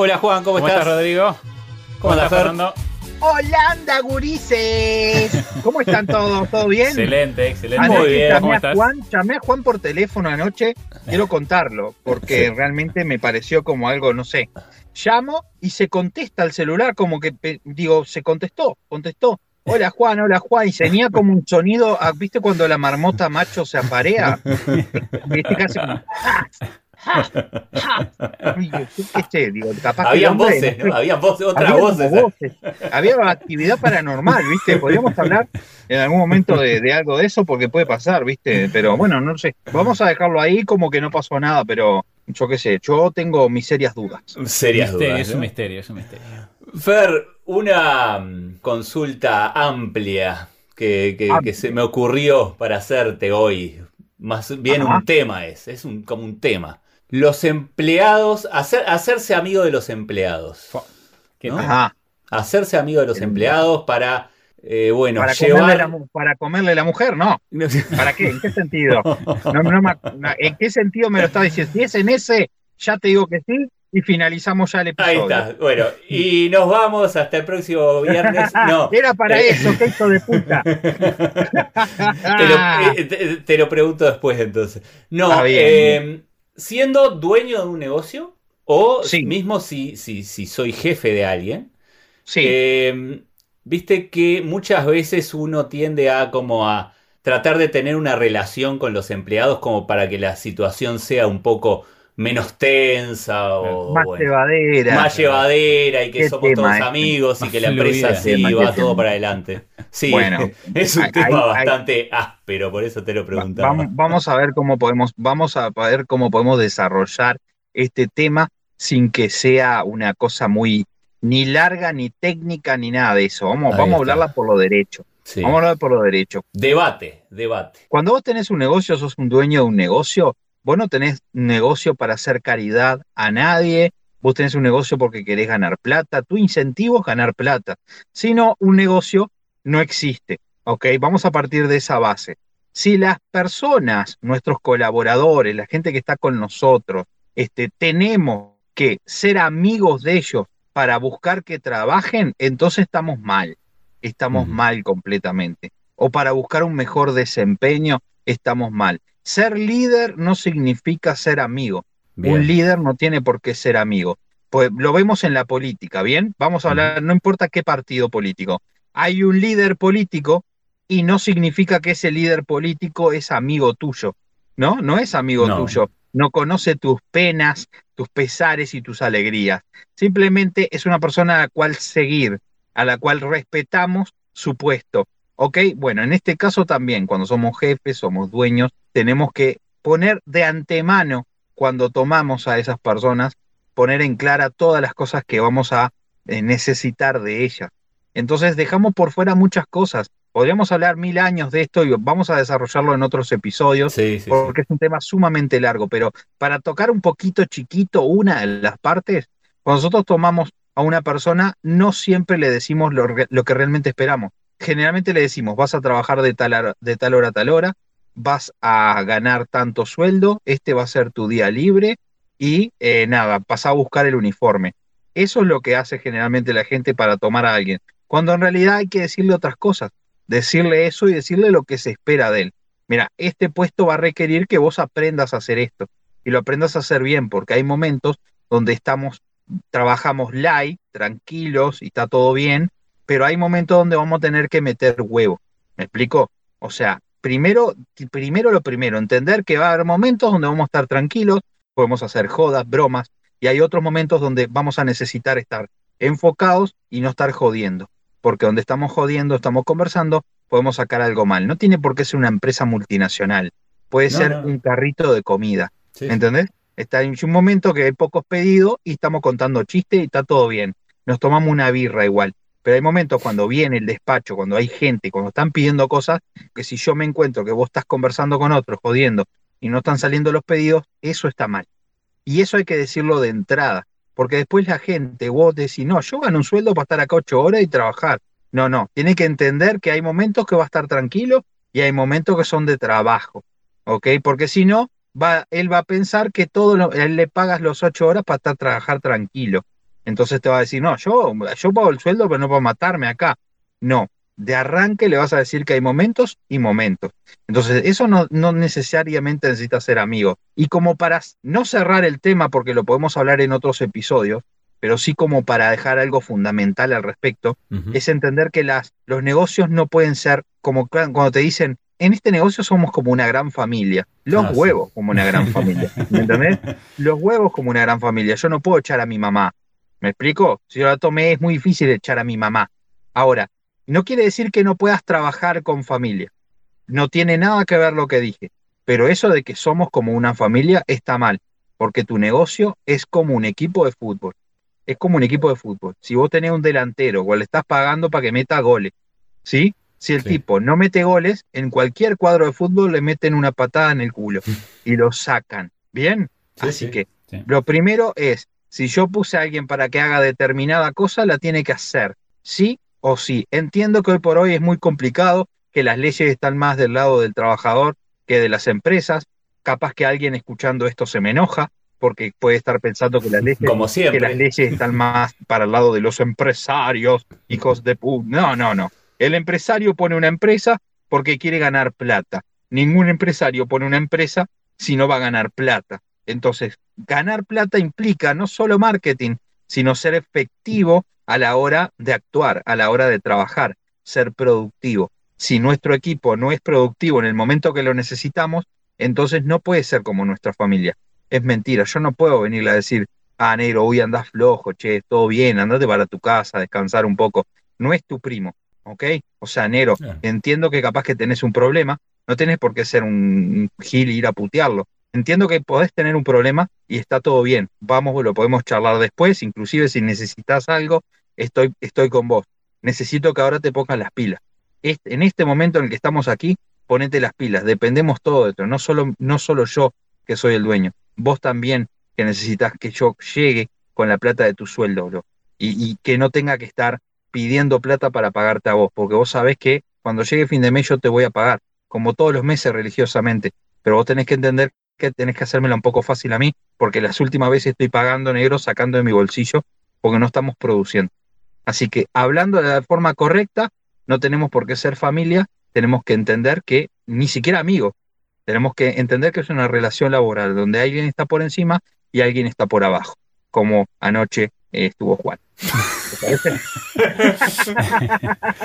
Hola Juan, ¿cómo, estás? Rodrigo? ¿Cómo, estás, Fernando? Holanda, gurises. ¿Cómo están todos? ¿Todo bien? Excelente, excelente. Muy bien. Llamé a, Juan, llamé a Juan por teléfono anoche. Quiero contarlo, porque realmente me pareció como algo, no sé. Llamo y se contesta el celular, como que, digo, se contestó, contestó. Hola Juan, hola Juan, y tenía como un sonido, ah, ¿viste cuando la marmota macho se aparea? ¿Viste casi como, había voces, había voces, otras voces. Había actividad paranormal, ¿viste? Podríamos hablar en algún momento de, algo de eso porque puede pasar, ¿viste? Pero bueno, no sé. Vamos a dejarlo ahí como que no pasó nada, pero yo qué sé, yo tengo mis serias dudas. Serias dudas. Es un misterio, es un misterio. Fer, una mm, consulta amplia que, que se me ocurrió para hacerte hoy. Más bien un tema es, es un, como un tema. Los empleados, hacerse amigo de los empleados. Hacerse amigo de los empleados para, eh, bueno, para, comerle la, para comerle la mujer, no. ¿Para qué? ¿En qué sentido? ¿En qué sentido me lo está diciendo? Si es en ese, ya te digo que sí, y finalizamos ya el episodio. Ahí está, bueno, y nos vamos hasta el próximo viernes. No. Era para eh, eso, qué hijo de puta. Eh, te, lo, pregunto después entonces. No, eh, siendo dueño de un negocio, o mismo si, si, si, soy jefe de alguien, eh, viste que muchas veces uno tiende a como a tratar de tener una relación con los empleados como para que la situación sea un poco menos tensa o más llevadera. Más llevadera y que somos todos amigos y que la empresa sí va todo para adelante. Sí, bueno, es un tema bastante áspero, por eso te lo preguntaba. Vamos, a ver cómo podemos, vamos a ver cómo podemos desarrollar este tema sin que sea una cosa muy ni larga, ni técnica, ni nada de eso. Vamos, vamos a hablarla por lo derecho. Vamos a hablar por lo derecho. Debate, debate. Cuando vos tenés un negocio, sos un dueño de un negocio, Vos no tenés un negocio para hacer caridad a nadie, vos tenés un negocio porque querés ganar plata, tu incentivo es ganar plata. Si no, un negocio no existe. ¿Ok? Vamos a partir de esa base. Si las personas, nuestros colaboradores, la gente que está con nosotros, este, tenemos que ser amigos de ellos para buscar que trabajen, entonces estamos mal. Estamos mal completamente. O para buscar un mejor desempeño, estamos mal. Ser líder no significa ser amigo. Un líder no tiene por qué ser amigo. Pues lo vemos en la política, ¿bien? Vamos a hablar, no importa qué partido político. Hay un líder político y no significa que ese líder político es amigo tuyo, ¿no? No es amigo tuyo. No conoce tus penas, tus pesares y tus alegrías. Simplemente es una persona a la cual seguir, a la cual respetamos su puesto. ¿Ok? Bueno, en este caso también, cuando somos jefes, somos dueños, tenemos que poner de antemano, cuando tomamos a esas personas, poner en clara todas las cosas que vamos a eh, necesitar de ellas. Entonces dejamos por fuera muchas cosas. Podríamos hablar mil años de esto y vamos a desarrollarlo en otros episodios porque es un tema sumamente largo, pero para tocar un poquito chiquito una de las partes, cuando nosotros tomamos a una persona, no siempre le decimos lo, lo que realmente esperamos generalmente le decimos, vas a trabajar de tal, de tal hora a tal hora, vas a ganar tanto sueldo, este va a ser tu día libre y eh, nada, vas a buscar el uniforme. Eso es lo que hace generalmente la gente para tomar a alguien, cuando en realidad hay que decirle otras cosas, decirle eso y decirle lo que se espera de él. Mira, este puesto va a requerir que vos aprendas a hacer esto y lo aprendas a hacer bien, porque hay momentos donde estamos, trabajamos light, tranquilos y está todo bien, pero hay momentos donde vamos a tener que meter huevo. ¿Me explico? O sea, primero, primero lo primero, entender que va a haber momentos donde vamos a estar tranquilos, podemos hacer jodas, bromas, y hay otros momentos donde vamos a necesitar estar enfocados y no estar jodiendo. Porque donde estamos jodiendo, estamos conversando, podemos sacar algo mal. No tiene por qué ser una empresa multinacional. Puede ser un carrito de comida. ¿Entendés? Está en un momento que hay pocos pedidos y estamos contando chistes y está todo bien. Nos tomamos una birra igual. Pero hay momentos cuando viene el despacho, cuando hay gente, cuando están pidiendo cosas, que si yo me encuentro que vos estás conversando con otros, jodiendo, y no están saliendo los pedidos, eso está mal. Y eso hay que decirlo de entrada, porque después la gente, vos decís, no, yo gano un sueldo para estar acá ocho horas y trabajar. No, no, tiene que entender que hay momentos que va a estar tranquilo y hay momentos que son de trabajo, ¿ok? Porque si no, va, él va a pensar que todo lo, él le pagas los ocho horas para estar trabajar tranquilo. Entonces te va a decir, no, yo, yo pago el sueldo, pero no para matarme acá. No, de arranque le vas a decir que hay momentos y momentos. Entonces, eso no, no necesariamente necesita ser amigo. Y como para no cerrar el tema, porque lo podemos hablar en otros episodios, pero sí como para dejar algo fundamental al respecto, es entender que las, los negocios no pueden ser como cuando te dicen, en este negocio somos como una gran familia. Los ah, huevos como una gran familia. ¿Me entendés? Los huevos como una gran familia. Yo no puedo echar a mi mamá. ¿Me explico? Si yo la tomé es muy difícil echar a mi mamá. Ahora, no quiere decir que no puedas trabajar con familia. No tiene nada que ver lo que dije. Pero eso de que somos como una familia está mal. Porque tu negocio es como un equipo de fútbol. Es como un equipo de fútbol. Si vos tenés un delantero o le estás pagando para que meta goles, ¿sí? Si el tipo no mete goles, en cualquier cuadro de fútbol le meten una patada en el culo y lo sacan. ¿Bien? Así que lo primero es, si yo puse a alguien para que haga determinada cosa, la tiene que hacer. Sí o sí. Entiendo que hoy por hoy es muy complicado, que las leyes están más del lado del trabajador que de las empresas. Capaz que alguien escuchando esto se me enoja, porque puede estar pensando que las leyes, Que las leyes están más para el lado de los empresarios, hijos de. No, no, no. El empresario pone una empresa porque quiere ganar plata. Ningún empresario pone una empresa si no va a ganar plata. Entonces, ganar plata implica no solo marketing, sino ser efectivo a la hora de actuar, a la hora de trabajar, ser productivo. Si nuestro equipo no es productivo en el momento que lo necesitamos, entonces no puede ser como nuestra familia. Es mentira, yo no puedo venirle a decir, ah, negro, hoy andás flojo, che, todo bien, andate para tu casa, descansar un poco. No es tu primo, ¿ok? O sea, Nero, entiendo que capaz que tenés un problema, no tenés por qué ser un gil y ir a putearlo. Entiendo que podés tener un problema y está todo bien. Vamos, lo podemos charlar después, inclusive si necesitas algo, estoy, estoy con vos. Necesito que ahora te pongas las pilas. en este momento en el que estamos aquí, ponete las pilas. Dependemos todo de esto, no solo, no solo yo que soy el dueño, vos también que necesitas que yo llegue con la plata de tu sueldo, bro. Y, y que no tenga que estar pidiendo plata para pagarte a vos, porque vos sabés que cuando llegue fin de mes yo te voy a pagar, como todos los meses religiosamente, pero vos tenés que entender que tenés que hacérmela un poco fácil a mí, porque las últimas veces estoy pagando negro, sacando de mi bolsillo, porque no estamos produciendo. Así que hablando de la forma correcta, no tenemos por qué ser familia, tenemos que entender que ni siquiera amigos, tenemos que entender que es una relación laboral donde alguien está por encima y alguien está por abajo, como anoche estuvo Juan.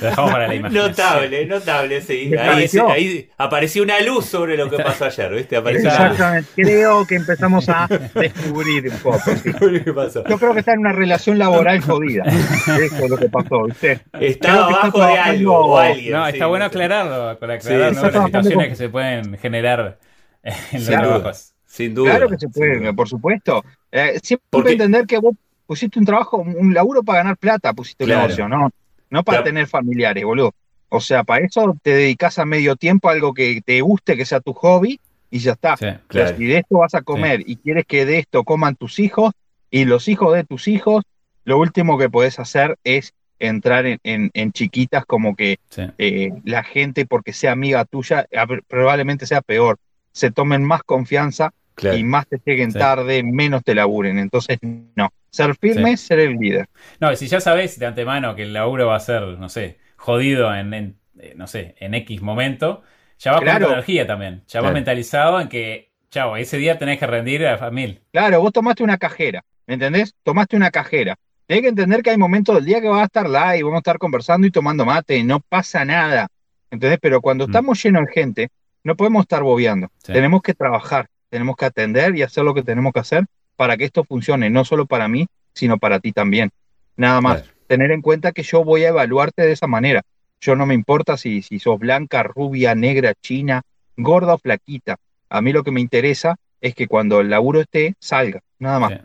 dejamos para la imagen. Notable, notable, sí. Ahí, apareció una luz sobre lo que pasó ayer, ¿viste? Exactamente. Creo que empezamos a descubrir un poco. Yo creo que está en una relación laboral jodida. Eso es lo que pasó, ¿viste? Está abajo de algo o alguien. No, está bueno aclararlo, para aclarar las situaciones que se pueden generar en los trabajos. Sin duda. Claro que se puede, por supuesto. Eh, siempre hay que entender que vos pusiste un trabajo, un laburo para ganar plata, pusiste un negocio, ¿no? No para tener familiares, boludo. O sea, para eso te dedicas a medio tiempo a algo que te guste, que sea tu hobby, y ya está. si de esto vas a comer y quieres que de esto coman tus hijos y los hijos de tus hijos, lo último que podés hacer es entrar en, chiquitas como que eh, la gente, porque sea amiga tuya, probablemente sea peor. Se tomen más confianza y más te lleguen tarde, menos te laburen. Entonces, no. Ser firme, ser el líder. No, si ya sabes de antemano que el laburo va a ser, no sé, jodido en, eh, no sé, en X momento, ya va con tu energía también. Ya vas mentalizado en que, chao, ese día tenés que rendir a la familia. Claro, vos tomaste una cajera, ¿me entendés? Tomaste una cajera. Tenés que entender que hay momentos del día que vas a estar live, vamos a estar conversando y tomando mate, no pasa nada. ¿Entendés? Pero cuando mm. estamos llenos de gente, no podemos estar bobeando. Tenemos que trabajar, tenemos que atender y hacer lo que tenemos que hacer para que esto funcione, no solo para mí, sino para ti también. Nada más, tener en cuenta que yo voy a evaluarte de esa manera. Yo no me importa si, si sos blanca, rubia, negra, china, gorda o flaquita. A mí lo que me interesa es que cuando el laburo esté, salga, nada más.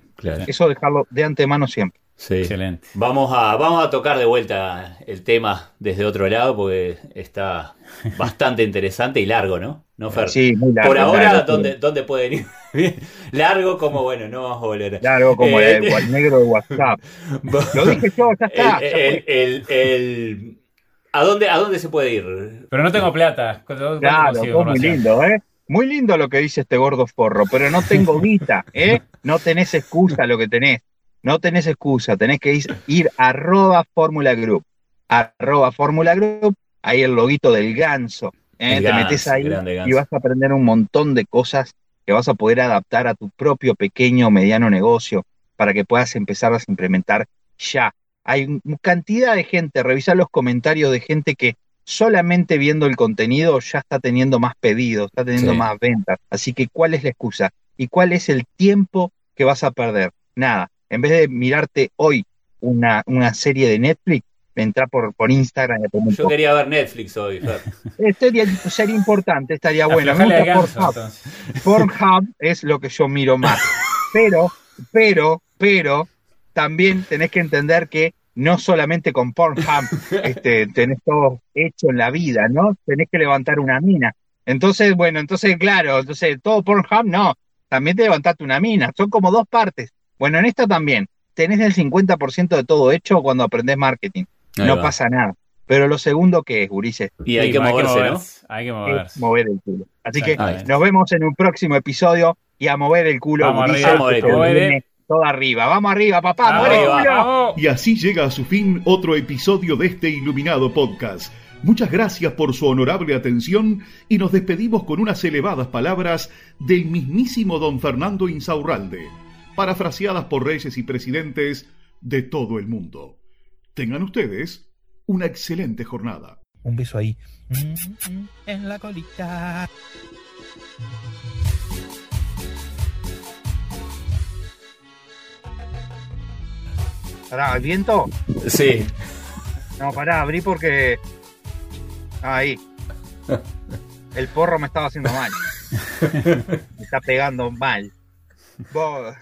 Eso dejarlo de antemano siempre. Sí. Excelente. Vamos a, vamos a tocar de vuelta el tema desde otro lado porque está bastante interesante y largo, ¿no? ¿No, Fer? Sí, muy largo. Por ahora, ¿dónde, ¿dónde, pueden ir? largo como, bueno, no vamos a volver. Largo como el, eh, negro de WhatsApp. Lo dije yo, ya está. El, el, ¿a, dónde, ¿A dónde se puede ir? Pero no tengo plata. Claro, muy lindo, ¿eh? Muy lindo lo que dice este gordo forro, pero no tengo guita, ¿eh? No tenés excusa lo que tenés. No tenés excusa, tenés que ir, ir arroba Fórmula Group. Arroba Fórmula Group, ahí el loguito del ganso. ¿eh? Te metes ahí y vas a aprender un montón de cosas que vas a poder adaptar a tu propio pequeño o mediano negocio para que puedas empezar a implementar ya. Hay cantidad de gente, revisa los comentarios de gente que solamente viendo el contenido ya está teniendo más pedidos, está teniendo más ventas. Así que, ¿cuál es la excusa? ¿Y cuál es el tiempo que vas a perder? Nada, en vez de mirarte hoy una, una serie de Netflix, entra por, por Instagram. Yo quería ver Netflix hoy. Sería, sería importante, estaría bueno. Pornhub. Pornhub es lo que yo miro más. Pero, pero, pero, también tenés que entender que no solamente con Pornhub este, tenés todo hecho en la vida, ¿no? Tenés que levantar una mina. Entonces, bueno, entonces, claro, entonces todo Pornhub no, también te levantaste una mina. Son como dos partes. Bueno, en esta también, tenés el 50% de todo hecho cuando aprendés marketing. no pasa nada. Pero lo segundo que es, Gurice. Y hay, que, moverse, ¿no? Hay que moverse. mover el culo. Así que nos vemos en un próximo episodio y a mover el culo. Vamos arriba, todo arriba. Vamos arriba, papá. Vamos, y así llega a su fin otro episodio de este iluminado podcast. Muchas gracias por su honorable atención y nos despedimos con unas elevadas palabras del mismísimo don Fernando Insaurralde parafraseadas por reyes y presidentes de todo el mundo. Tengan ustedes una excelente jornada. Un beso ahí. En la colita. Pará, ¿el viento? Sí. No, pará, abrí porque. Ahí. El porro me estaba haciendo mal. Me está pegando mal. Vos.